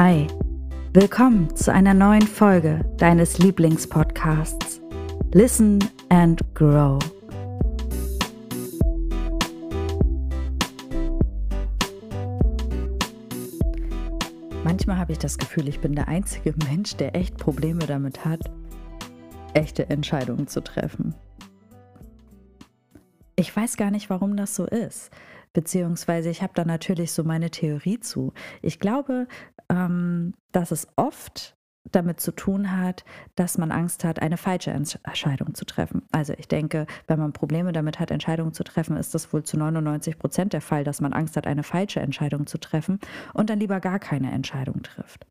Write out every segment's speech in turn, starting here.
Hi, willkommen zu einer neuen Folge deines Lieblingspodcasts Listen and Grow. Manchmal habe ich das Gefühl, ich bin der einzige Mensch, der echt Probleme damit hat, echte Entscheidungen zu treffen. Ich weiß gar nicht, warum das so ist. Beziehungsweise ich habe da natürlich so meine Theorie zu. Ich glaube, ähm, dass es oft damit zu tun hat, dass man Angst hat, eine falsche Entscheidung zu treffen. Also ich denke, wenn man Probleme damit hat, Entscheidungen zu treffen, ist das wohl zu 99 Prozent der Fall, dass man Angst hat, eine falsche Entscheidung zu treffen und dann lieber gar keine Entscheidung trifft.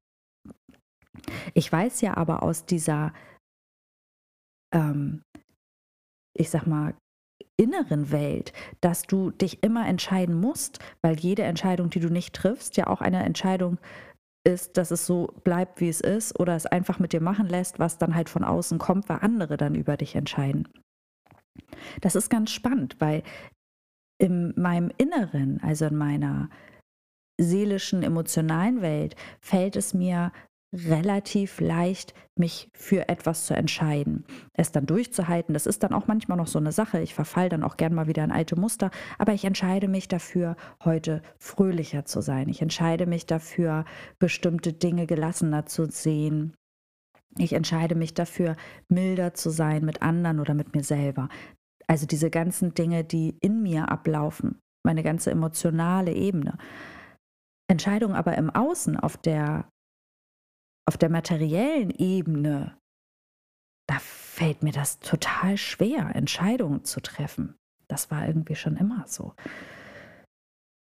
Ich weiß ja aber aus dieser, ähm, ich sag mal, inneren Welt, dass du dich immer entscheiden musst, weil jede Entscheidung, die du nicht triffst, ja auch eine Entscheidung ist, dass es so bleibt, wie es ist, oder es einfach mit dir machen lässt, was dann halt von außen kommt, weil andere dann über dich entscheiden. Das ist ganz spannend, weil in meinem Inneren, also in meiner seelischen, emotionalen Welt, fällt es mir relativ leicht, mich für etwas zu entscheiden. Es dann durchzuhalten, das ist dann auch manchmal noch so eine Sache. Ich verfall dann auch gern mal wieder in alte Muster, aber ich entscheide mich dafür, heute fröhlicher zu sein. Ich entscheide mich dafür, bestimmte Dinge gelassener zu sehen. Ich entscheide mich dafür, milder zu sein mit anderen oder mit mir selber. Also diese ganzen Dinge, die in mir ablaufen, meine ganze emotionale Ebene. Entscheidungen aber im Außen auf der auf der materiellen Ebene, da fällt mir das total schwer, Entscheidungen zu treffen. Das war irgendwie schon immer so.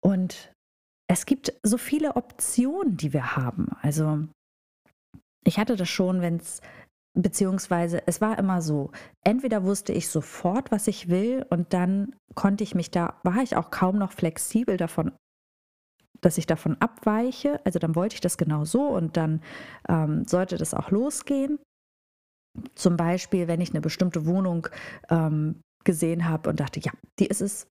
Und es gibt so viele Optionen, die wir haben. Also ich hatte das schon, wenn es, beziehungsweise es war immer so, entweder wusste ich sofort, was ich will und dann konnte ich mich da, war ich auch kaum noch flexibel davon dass ich davon abweiche. Also dann wollte ich das genau so und dann ähm, sollte das auch losgehen. Zum Beispiel, wenn ich eine bestimmte Wohnung ähm, gesehen habe und dachte, ja, die ist es,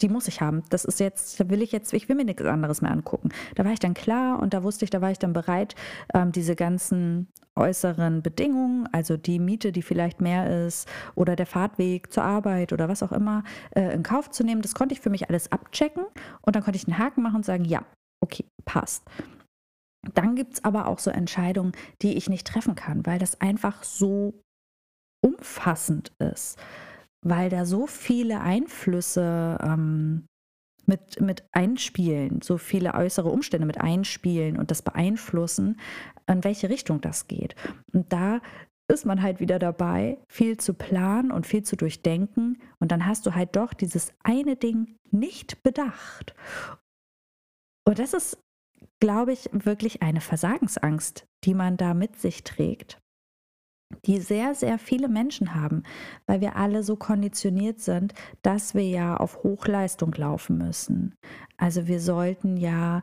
die muss ich haben. Das ist jetzt, da will ich jetzt, ich will mir nichts anderes mehr angucken. Da war ich dann klar und da wusste ich, da war ich dann bereit, ähm, diese ganzen äußeren Bedingungen, also die Miete, die vielleicht mehr ist, oder der Fahrtweg zur Arbeit oder was auch immer, äh, in Kauf zu nehmen. Das konnte ich für mich alles abchecken und dann konnte ich einen Haken machen und sagen, ja, okay, passt. Dann gibt es aber auch so Entscheidungen, die ich nicht treffen kann, weil das einfach so umfassend ist weil da so viele Einflüsse ähm, mit, mit einspielen, so viele äußere Umstände mit einspielen und das beeinflussen, in welche Richtung das geht. Und da ist man halt wieder dabei, viel zu planen und viel zu durchdenken. Und dann hast du halt doch dieses eine Ding nicht bedacht. Und das ist, glaube ich, wirklich eine Versagensangst, die man da mit sich trägt die sehr, sehr viele Menschen haben, weil wir alle so konditioniert sind, dass wir ja auf Hochleistung laufen müssen. Also wir sollten ja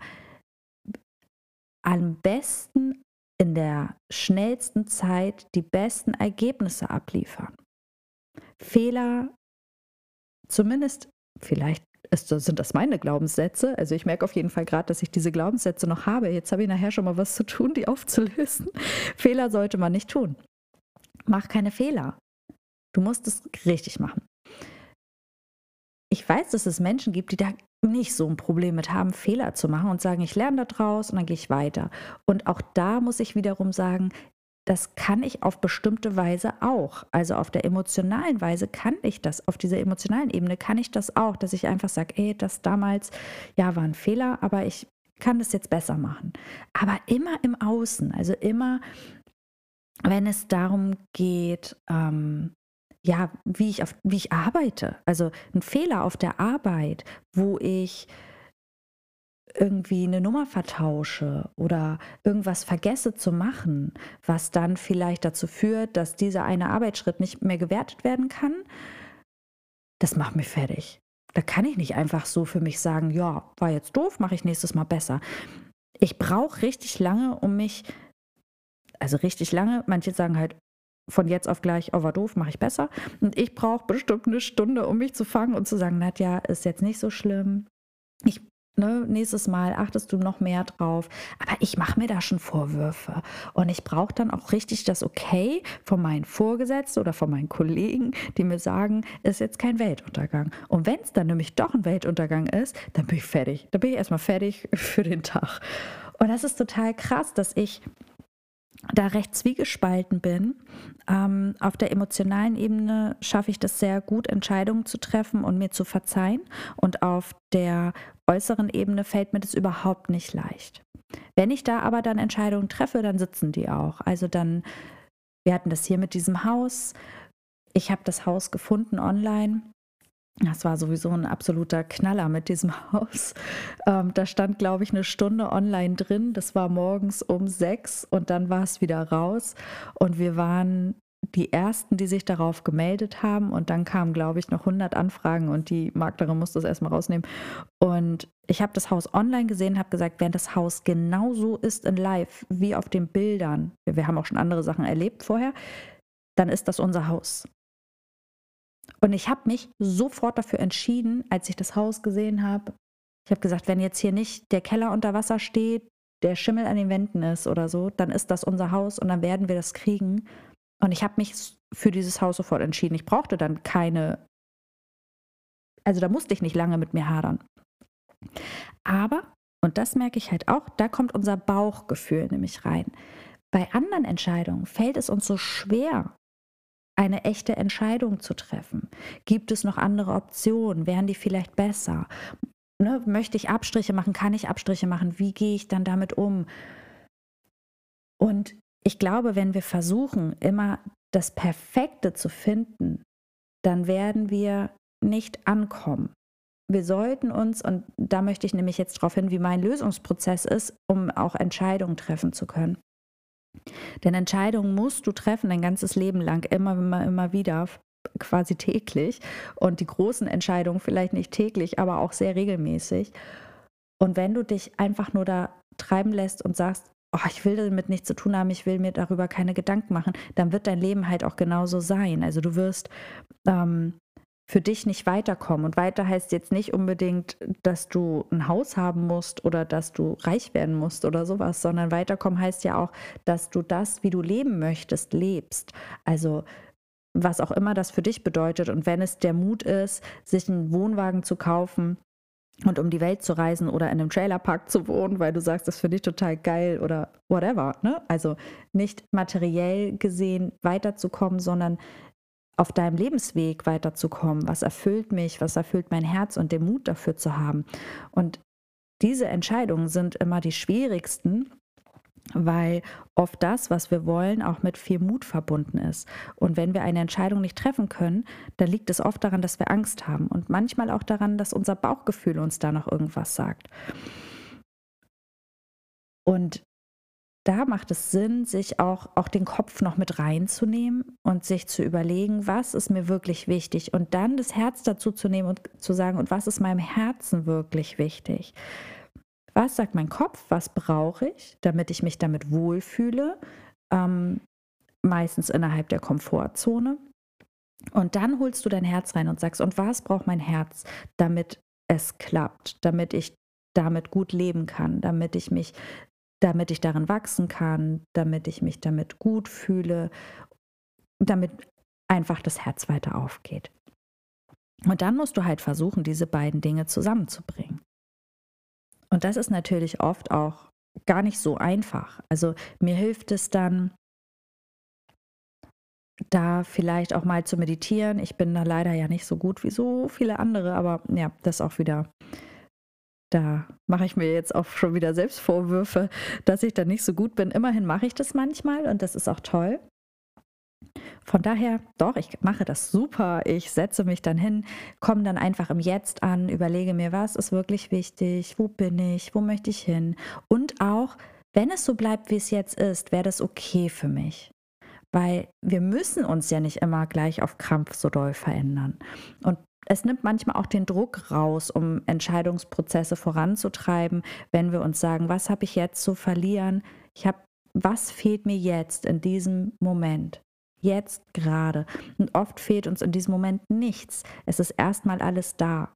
am besten in der schnellsten Zeit die besten Ergebnisse abliefern. Fehler, zumindest vielleicht ist, sind das meine Glaubenssätze. Also ich merke auf jeden Fall gerade, dass ich diese Glaubenssätze noch habe. Jetzt habe ich nachher schon mal was zu tun, die aufzulösen. Fehler sollte man nicht tun mach keine Fehler. Du musst es richtig machen. Ich weiß, dass es Menschen gibt, die da nicht so ein Problem mit haben, Fehler zu machen und sagen, ich lerne daraus und dann gehe ich weiter. Und auch da muss ich wiederum sagen, das kann ich auf bestimmte Weise auch. Also auf der emotionalen Weise kann ich das, auf dieser emotionalen Ebene kann ich das auch, dass ich einfach sage, ey, das damals, ja, war ein Fehler, aber ich kann das jetzt besser machen. Aber immer im Außen, also immer wenn es darum geht, ähm, ja, wie ich, auf, wie ich arbeite. Also ein Fehler auf der Arbeit, wo ich irgendwie eine Nummer vertausche oder irgendwas vergesse zu machen, was dann vielleicht dazu führt, dass dieser eine Arbeitsschritt nicht mehr gewertet werden kann, das macht mich fertig. Da kann ich nicht einfach so für mich sagen, ja, war jetzt doof, mache ich nächstes Mal besser. Ich brauche richtig lange, um mich also richtig lange. Manche sagen halt von jetzt auf gleich, oh, war doof, mache ich besser. Und ich brauche bestimmt eine Stunde, um mich zu fangen und zu sagen, Nadja, ist jetzt nicht so schlimm. Ich Ne, nächstes Mal achtest du noch mehr drauf. Aber ich mache mir da schon Vorwürfe. Und ich brauche dann auch richtig das Okay von meinen Vorgesetzten oder von meinen Kollegen, die mir sagen, ist jetzt kein Weltuntergang. Und wenn es dann nämlich doch ein Weltuntergang ist, dann bin ich fertig. Dann bin ich erstmal fertig für den Tag. Und das ist total krass, dass ich da recht zwiegespalten bin. Ähm, auf der emotionalen Ebene schaffe ich das sehr gut, Entscheidungen zu treffen und mir zu verzeihen. Und auf der äußeren Ebene fällt mir das überhaupt nicht leicht. Wenn ich da aber dann Entscheidungen treffe, dann sitzen die auch. Also dann, wir hatten das hier mit diesem Haus. Ich habe das Haus gefunden online das war sowieso ein absoluter Knaller mit diesem Haus. Ähm, da stand, glaube ich, eine Stunde online drin. Das war morgens um sechs und dann war es wieder raus. Und wir waren die ersten, die sich darauf gemeldet haben. Und dann kamen, glaube ich, noch 100 Anfragen und die Maklerin musste es erstmal rausnehmen. Und ich habe das Haus online gesehen, habe gesagt, wenn das Haus genauso ist in Live wie auf den Bildern, wir haben auch schon andere Sachen erlebt vorher, dann ist das unser Haus. Und ich habe mich sofort dafür entschieden, als ich das Haus gesehen habe. Ich habe gesagt, wenn jetzt hier nicht der Keller unter Wasser steht, der Schimmel an den Wänden ist oder so, dann ist das unser Haus und dann werden wir das kriegen. Und ich habe mich für dieses Haus sofort entschieden. Ich brauchte dann keine, also da musste ich nicht lange mit mir hadern. Aber, und das merke ich halt auch, da kommt unser Bauchgefühl nämlich rein. Bei anderen Entscheidungen fällt es uns so schwer, eine echte Entscheidung zu treffen? Gibt es noch andere Optionen? Wären die vielleicht besser? Ne, möchte ich Abstriche machen? Kann ich Abstriche machen? Wie gehe ich dann damit um? Und ich glaube, wenn wir versuchen, immer das Perfekte zu finden, dann werden wir nicht ankommen. Wir sollten uns, und da möchte ich nämlich jetzt darauf hin, wie mein Lösungsprozess ist, um auch Entscheidungen treffen zu können. Denn Entscheidungen musst du treffen dein ganzes Leben lang, immer, immer, immer wieder, quasi täglich. Und die großen Entscheidungen vielleicht nicht täglich, aber auch sehr regelmäßig. Und wenn du dich einfach nur da treiben lässt und sagst, oh, ich will damit nichts zu tun haben, ich will mir darüber keine Gedanken machen, dann wird dein Leben halt auch genauso sein. Also du wirst ähm, für dich nicht weiterkommen. Und weiter heißt jetzt nicht unbedingt, dass du ein Haus haben musst oder dass du reich werden musst oder sowas, sondern weiterkommen heißt ja auch, dass du das, wie du leben möchtest, lebst. Also was auch immer das für dich bedeutet. Und wenn es der Mut ist, sich einen Wohnwagen zu kaufen, und um die Welt zu reisen oder in einem Trailerpark zu wohnen, weil du sagst, das finde ich total geil oder whatever. Ne? Also nicht materiell gesehen weiterzukommen, sondern auf deinem Lebensweg weiterzukommen? Was erfüllt mich? Was erfüllt mein Herz und den Mut dafür zu haben? Und diese Entscheidungen sind immer die schwierigsten, weil oft das, was wir wollen, auch mit viel Mut verbunden ist. Und wenn wir eine Entscheidung nicht treffen können, dann liegt es oft daran, dass wir Angst haben und manchmal auch daran, dass unser Bauchgefühl uns da noch irgendwas sagt. Und da macht es Sinn, sich auch, auch den Kopf noch mit reinzunehmen und sich zu überlegen, was ist mir wirklich wichtig und dann das Herz dazu zu nehmen und zu sagen, und was ist meinem Herzen wirklich wichtig? Was sagt mein Kopf? Was brauche ich, damit ich mich damit wohlfühle? Ähm, meistens innerhalb der Komfortzone. Und dann holst du dein Herz rein und sagst, und was braucht mein Herz, damit es klappt, damit ich damit gut leben kann, damit ich mich damit ich darin wachsen kann, damit ich mich damit gut fühle, damit einfach das Herz weiter aufgeht. Und dann musst du halt versuchen, diese beiden Dinge zusammenzubringen. Und das ist natürlich oft auch gar nicht so einfach. Also mir hilft es dann, da vielleicht auch mal zu meditieren. Ich bin da leider ja nicht so gut wie so viele andere, aber ja, das auch wieder da mache ich mir jetzt auch schon wieder selbst Vorwürfe, dass ich da nicht so gut bin. Immerhin mache ich das manchmal und das ist auch toll. Von daher, doch, ich mache das super. Ich setze mich dann hin, komme dann einfach im Jetzt an, überlege mir, was ist wirklich wichtig, wo bin ich, wo möchte ich hin. Und auch, wenn es so bleibt, wie es jetzt ist, wäre das okay für mich. Weil wir müssen uns ja nicht immer gleich auf Krampf so doll verändern. Und es nimmt manchmal auch den Druck raus, um Entscheidungsprozesse voranzutreiben, wenn wir uns sagen, was habe ich jetzt zu verlieren? Ich habe, was fehlt mir jetzt in diesem Moment? Jetzt gerade. Und oft fehlt uns in diesem Moment nichts. Es ist erstmal alles da.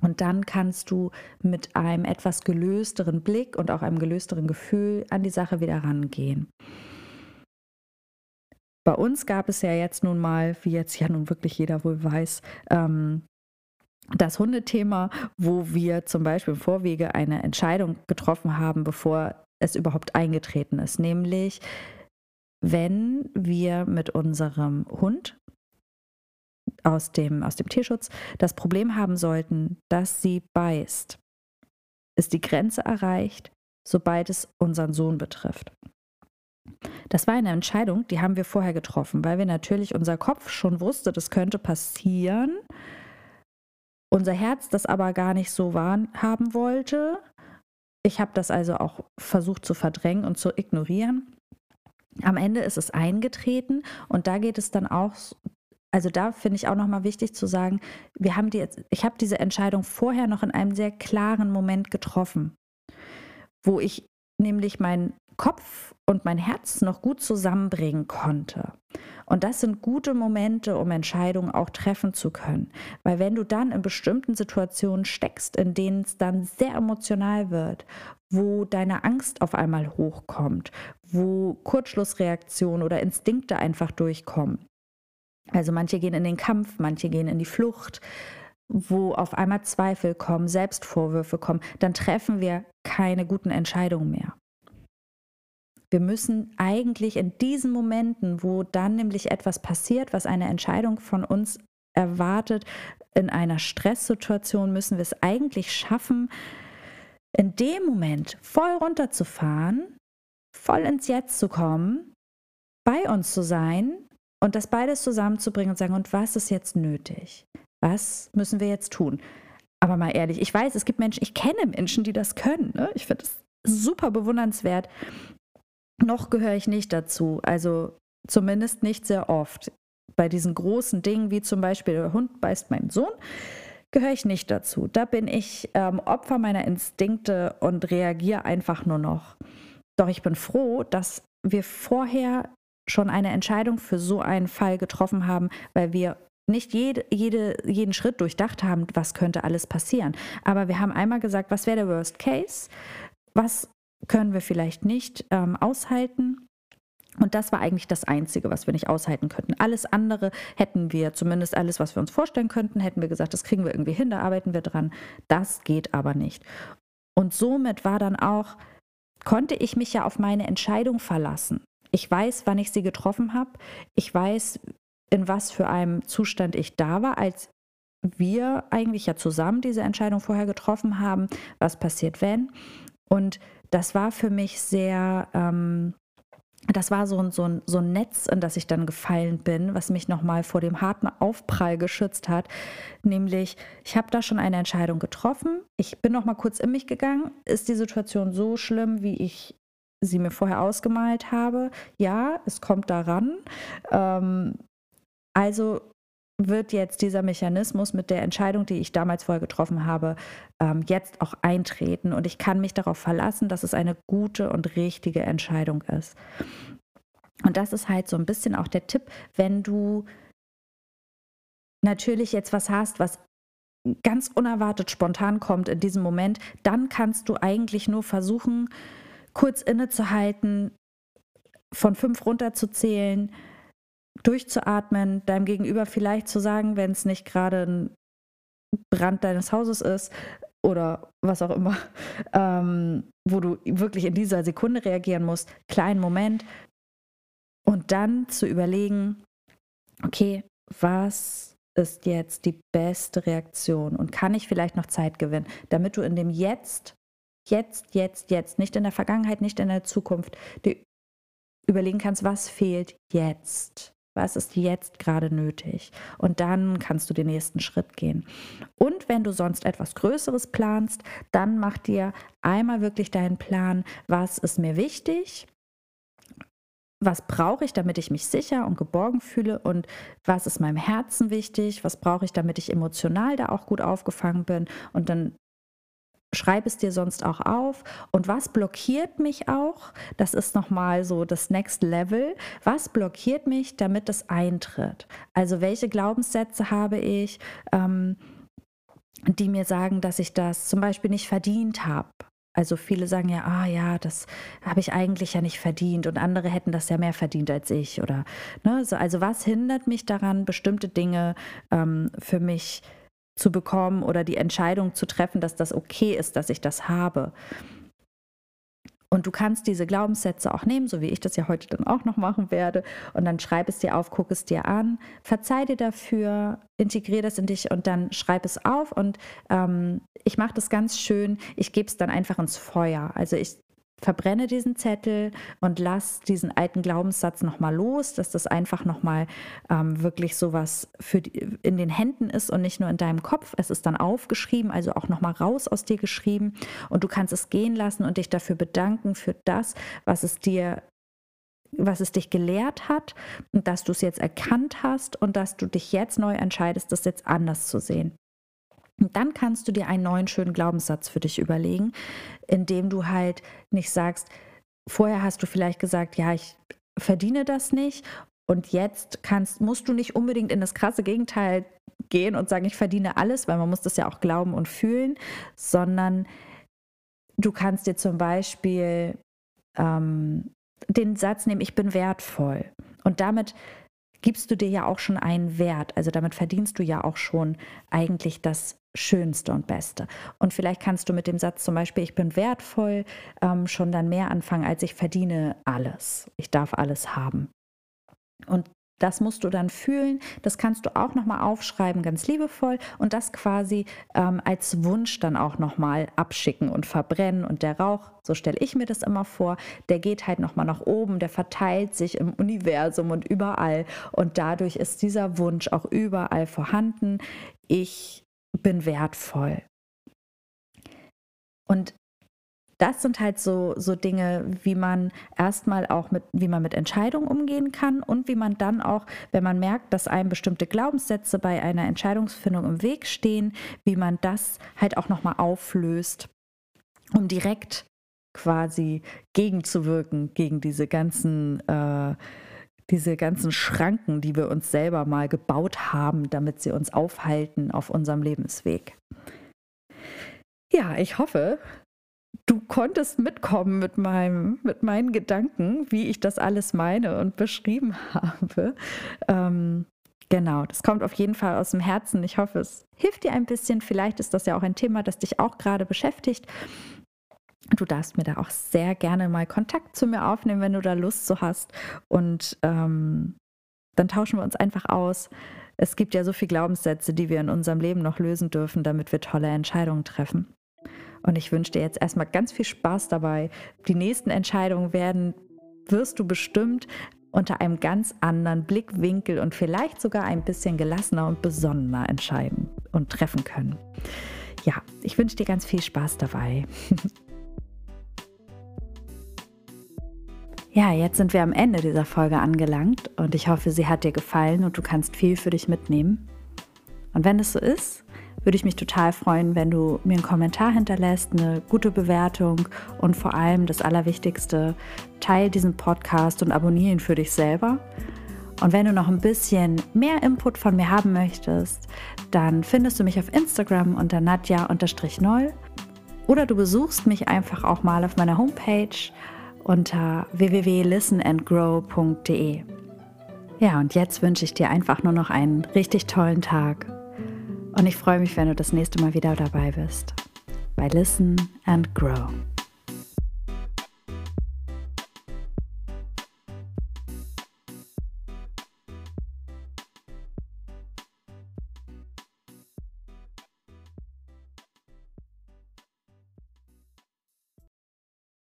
Und dann kannst du mit einem etwas gelösteren Blick und auch einem gelösteren Gefühl an die Sache wieder rangehen. Bei uns gab es ja jetzt nun mal, wie jetzt ja nun wirklich jeder wohl weiß, ähm, das Hundethema, wo wir zum Beispiel im Vorwege eine Entscheidung getroffen haben, bevor es überhaupt eingetreten ist. Nämlich, wenn wir mit unserem Hund aus dem, aus dem Tierschutz das Problem haben sollten, dass sie beißt, ist die Grenze erreicht, sobald es unseren Sohn betrifft. Das war eine Entscheidung, die haben wir vorher getroffen, weil wir natürlich unser Kopf schon wusste, das könnte passieren. Unser Herz das aber gar nicht so wahrhaben wollte. Ich habe das also auch versucht zu verdrängen und zu ignorieren. Am Ende ist es eingetreten und da geht es dann auch also da finde ich auch nochmal wichtig zu sagen, wir haben die, ich habe diese Entscheidung vorher noch in einem sehr klaren Moment getroffen, wo ich nämlich meinen Kopf und mein Herz noch gut zusammenbringen konnte. Und das sind gute Momente, um Entscheidungen auch treffen zu können. Weil wenn du dann in bestimmten Situationen steckst, in denen es dann sehr emotional wird, wo deine Angst auf einmal hochkommt, wo Kurzschlussreaktionen oder Instinkte einfach durchkommen, also manche gehen in den Kampf, manche gehen in die Flucht, wo auf einmal Zweifel kommen, Selbstvorwürfe kommen, dann treffen wir keine guten Entscheidungen mehr. Wir müssen eigentlich in diesen Momenten, wo dann nämlich etwas passiert, was eine Entscheidung von uns erwartet, in einer Stresssituation müssen wir es eigentlich schaffen, in dem Moment voll runterzufahren, voll ins Jetzt zu kommen, bei uns zu sein und das beides zusammenzubringen und sagen, und was ist jetzt nötig? Was müssen wir jetzt tun? Aber mal ehrlich, ich weiß, es gibt Menschen, ich kenne Menschen, die das können. Ne? Ich finde es super bewundernswert. Noch gehöre ich nicht dazu. Also zumindest nicht sehr oft. Bei diesen großen Dingen, wie zum Beispiel der Hund beißt meinen Sohn, gehöre ich nicht dazu. Da bin ich ähm, Opfer meiner Instinkte und reagiere einfach nur noch. Doch ich bin froh, dass wir vorher schon eine Entscheidung für so einen Fall getroffen haben, weil wir nicht jede, jede, jeden Schritt durchdacht haben, was könnte alles passieren. Aber wir haben einmal gesagt, was wäre der Worst Case? Was können wir vielleicht nicht ähm, aushalten? Und das war eigentlich das Einzige, was wir nicht aushalten könnten. Alles andere hätten wir, zumindest alles, was wir uns vorstellen könnten, hätten wir gesagt, das kriegen wir irgendwie hin, da arbeiten wir dran. Das geht aber nicht. Und somit war dann auch, konnte ich mich ja auf meine Entscheidung verlassen. Ich weiß, wann ich sie getroffen habe. Ich weiß, in was für einem Zustand ich da war, als wir eigentlich ja zusammen diese Entscheidung vorher getroffen haben, was passiert, wenn. Und das war für mich sehr, ähm, das war so ein, so, ein, so ein Netz, in das ich dann gefallen bin, was mich nochmal vor dem harten Aufprall geschützt hat. Nämlich, ich habe da schon eine Entscheidung getroffen. Ich bin nochmal kurz in mich gegangen. Ist die Situation so schlimm, wie ich sie mir vorher ausgemalt habe. Ja, es kommt daran. Ähm, also wird jetzt dieser Mechanismus mit der Entscheidung, die ich damals vorher getroffen habe, ähm, jetzt auch eintreten. Und ich kann mich darauf verlassen, dass es eine gute und richtige Entscheidung ist. Und das ist halt so ein bisschen auch der Tipp, wenn du natürlich jetzt was hast, was ganz unerwartet spontan kommt in diesem Moment, dann kannst du eigentlich nur versuchen, kurz innezuhalten, von fünf runterzuzählen, durchzuatmen, deinem Gegenüber vielleicht zu sagen, wenn es nicht gerade ein Brand deines Hauses ist oder was auch immer, ähm, wo du wirklich in dieser Sekunde reagieren musst, kleinen Moment und dann zu überlegen, okay, was ist jetzt die beste Reaktion und kann ich vielleicht noch Zeit gewinnen, damit du in dem Jetzt jetzt, jetzt, jetzt, nicht in der Vergangenheit, nicht in der Zukunft, dir überlegen kannst, was fehlt jetzt. Was ist jetzt gerade nötig? Und dann kannst du den nächsten Schritt gehen. Und wenn du sonst etwas Größeres planst, dann mach dir einmal wirklich deinen Plan, was ist mir wichtig, was brauche ich, damit ich mich sicher und geborgen fühle und was ist meinem Herzen wichtig, was brauche ich, damit ich emotional da auch gut aufgefangen bin und dann schreib es dir sonst auch auf. Und was blockiert mich auch? Das ist nochmal so das Next Level. Was blockiert mich, damit es eintritt? Also welche Glaubenssätze habe ich? Ähm, die mir sagen, dass ich das zum Beispiel nicht verdient habe. Also viele sagen ja, ah ja, das habe ich eigentlich ja nicht verdient und andere hätten das ja mehr verdient als ich oder ne, so, also was hindert mich daran, bestimmte Dinge ähm, für mich zu bekommen oder die Entscheidung zu treffen, dass das okay ist, dass ich das habe. Und du kannst diese Glaubenssätze auch nehmen, so wie ich das ja heute dann auch noch machen werde. Und dann schreib es dir auf, guck es dir an, verzeih dir dafür, integriere das in dich und dann schreib es auf. Und ähm, ich mache das ganz schön. Ich gebe es dann einfach ins Feuer. Also ich verbrenne diesen Zettel und lass diesen alten Glaubenssatz nochmal los, dass das einfach nochmal ähm, wirklich sowas für die, in den Händen ist und nicht nur in deinem Kopf. Es ist dann aufgeschrieben, also auch nochmal raus aus dir geschrieben und du kannst es gehen lassen und dich dafür bedanken für das, was es dir was es dich gelehrt hat und dass du es jetzt erkannt hast und dass du dich jetzt neu entscheidest, das jetzt anders zu sehen. Und dann kannst du dir einen neuen schönen Glaubenssatz für dich überlegen, indem du halt nicht sagst, vorher hast du vielleicht gesagt, ja, ich verdiene das nicht und jetzt kannst, musst du nicht unbedingt in das krasse Gegenteil gehen und sagen, ich verdiene alles, weil man muss das ja auch glauben und fühlen, sondern du kannst dir zum Beispiel ähm, den Satz nehmen, ich bin wertvoll. Und damit gibst du dir ja auch schon einen Wert. Also damit verdienst du ja auch schon eigentlich das Schönste und Beste. Und vielleicht kannst du mit dem Satz zum Beispiel, ich bin wertvoll, ähm, schon dann mehr anfangen, als ich verdiene alles. Ich darf alles haben. Und das musst du dann fühlen. Das kannst du auch nochmal aufschreiben, ganz liebevoll. Und das quasi ähm, als Wunsch dann auch nochmal abschicken und verbrennen. Und der Rauch, so stelle ich mir das immer vor, der geht halt nochmal nach oben, der verteilt sich im Universum und überall. Und dadurch ist dieser Wunsch auch überall vorhanden. Ich bin wertvoll. Und das sind halt so, so Dinge, wie man erstmal auch mit, wie man mit Entscheidungen umgehen kann und wie man dann auch, wenn man merkt, dass einem bestimmte Glaubenssätze bei einer Entscheidungsfindung im Weg stehen, wie man das halt auch nochmal auflöst, um direkt quasi gegenzuwirken gegen diese ganzen äh, diese ganzen Schranken, die wir uns selber mal gebaut haben, damit sie uns aufhalten auf unserem Lebensweg. Ja, ich hoffe, du konntest mitkommen mit, meinem, mit meinen Gedanken, wie ich das alles meine und beschrieben habe. Ähm, genau, das kommt auf jeden Fall aus dem Herzen. Ich hoffe, es hilft dir ein bisschen. Vielleicht ist das ja auch ein Thema, das dich auch gerade beschäftigt. Du darfst mir da auch sehr gerne mal Kontakt zu mir aufnehmen, wenn du da Lust zu hast. Und ähm, dann tauschen wir uns einfach aus. Es gibt ja so viele Glaubenssätze, die wir in unserem Leben noch lösen dürfen, damit wir tolle Entscheidungen treffen. Und ich wünsche dir jetzt erstmal ganz viel Spaß dabei. Die nächsten Entscheidungen werden, wirst du bestimmt unter einem ganz anderen Blickwinkel und vielleicht sogar ein bisschen gelassener und besonnener entscheiden und treffen können. Ja, ich wünsche dir ganz viel Spaß dabei. Ja, jetzt sind wir am Ende dieser Folge angelangt und ich hoffe, sie hat dir gefallen und du kannst viel für dich mitnehmen. Und wenn es so ist, würde ich mich total freuen, wenn du mir einen Kommentar hinterlässt, eine gute Bewertung und vor allem das Allerwichtigste, teile diesen Podcast und abonniere ihn für dich selber. Und wenn du noch ein bisschen mehr Input von mir haben möchtest, dann findest du mich auf Instagram unter nadja-noll oder du besuchst mich einfach auch mal auf meiner Homepage unter www.listenandgrow.de. Ja, und jetzt wünsche ich dir einfach nur noch einen richtig tollen Tag und ich freue mich, wenn du das nächste Mal wieder dabei bist bei Listen and Grow.